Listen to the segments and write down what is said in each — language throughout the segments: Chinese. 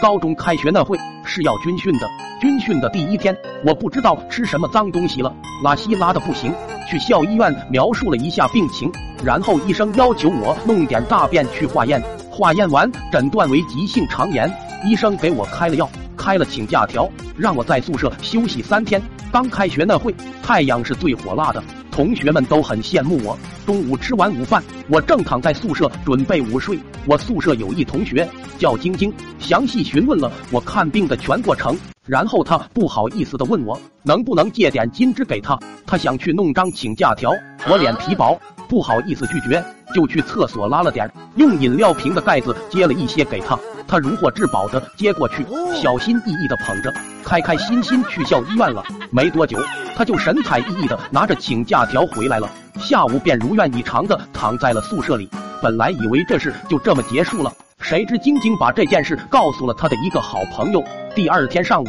高中开学那会是要军训的，军训的第一天，我不知道吃什么脏东西了，拉稀拉的不行，去校医院描述了一下病情，然后医生要求我弄点大便去化验，化验完诊断为急性肠炎，医生给我开了药，开了请假条，让我在宿舍休息三天。刚开学那会，太阳是最火辣的。同学们都很羡慕我。中午吃完午饭，我正躺在宿舍准备午睡。我宿舍有一同学叫晶晶，详细询问了我看病的全过程。然后他不好意思的问我能不能借点金枝给他，他想去弄张请假条。我脸皮薄，不好意思拒绝，就去厕所拉了点，用饮料瓶的盖子接了一些给他。他如获至宝的接过去，小心翼翼的捧着，开开心心去校医院了。没多久。他就神采奕奕的拿着请假条回来了，下午便如愿以偿的躺在了宿舍里。本来以为这事就这么结束了，谁知晶晶把这件事告诉了他的一个好朋友。第二天上午，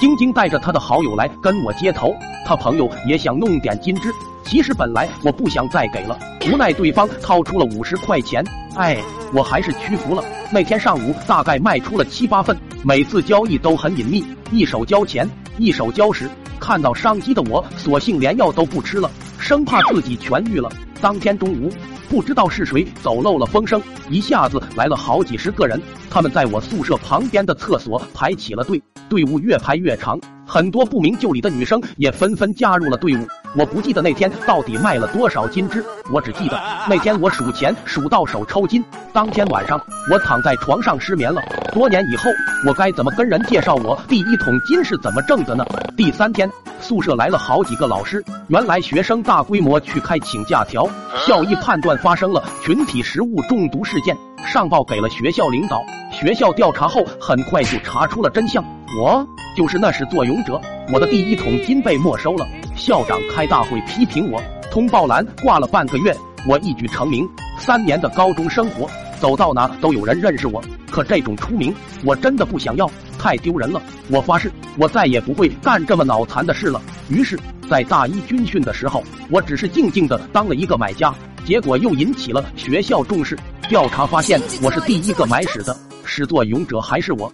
晶晶带着他的好友来跟我接头，他朋友也想弄点金枝。其实本来我不想再给了，无奈对方掏出了五十块钱，哎，我还是屈服了。那天上午大概卖出了七八份，每次交易都很隐秘，一手交钱，一手交时。看到商机的我，索性连药都不吃了，生怕自己痊愈了。当天中午，不知道是谁走漏了风声，一下子来了好几十个人，他们在我宿舍旁边的厕所排起了队，队伍越排越长，很多不明就里的女生也纷纷加入了队伍。我不记得那天到底卖了多少金枝，我只记得那天我数钱数到手抽筋。当天晚上我躺在床上失眠了。多年以后，我该怎么跟人介绍我第一桶金是怎么挣的呢？第三天，宿舍来了好几个老师，原来学生大规模去开请假条，校医判断发生了群体食物中毒事件，上报给了学校领导。学校调查后，很快就查出了真相，我就是那始作俑者。我的第一桶金被没收了。校长开大会批评我，通报栏挂了半个月，我一举成名。三年的高中生活，走到哪都有人认识我。可这种出名，我真的不想要，太丢人了。我发誓，我再也不会干这么脑残的事了。于是，在大一军训的时候，我只是静静的当了一个买家，结果又引起了学校重视。调查发现，我是第一个买屎的，始作俑者还是我。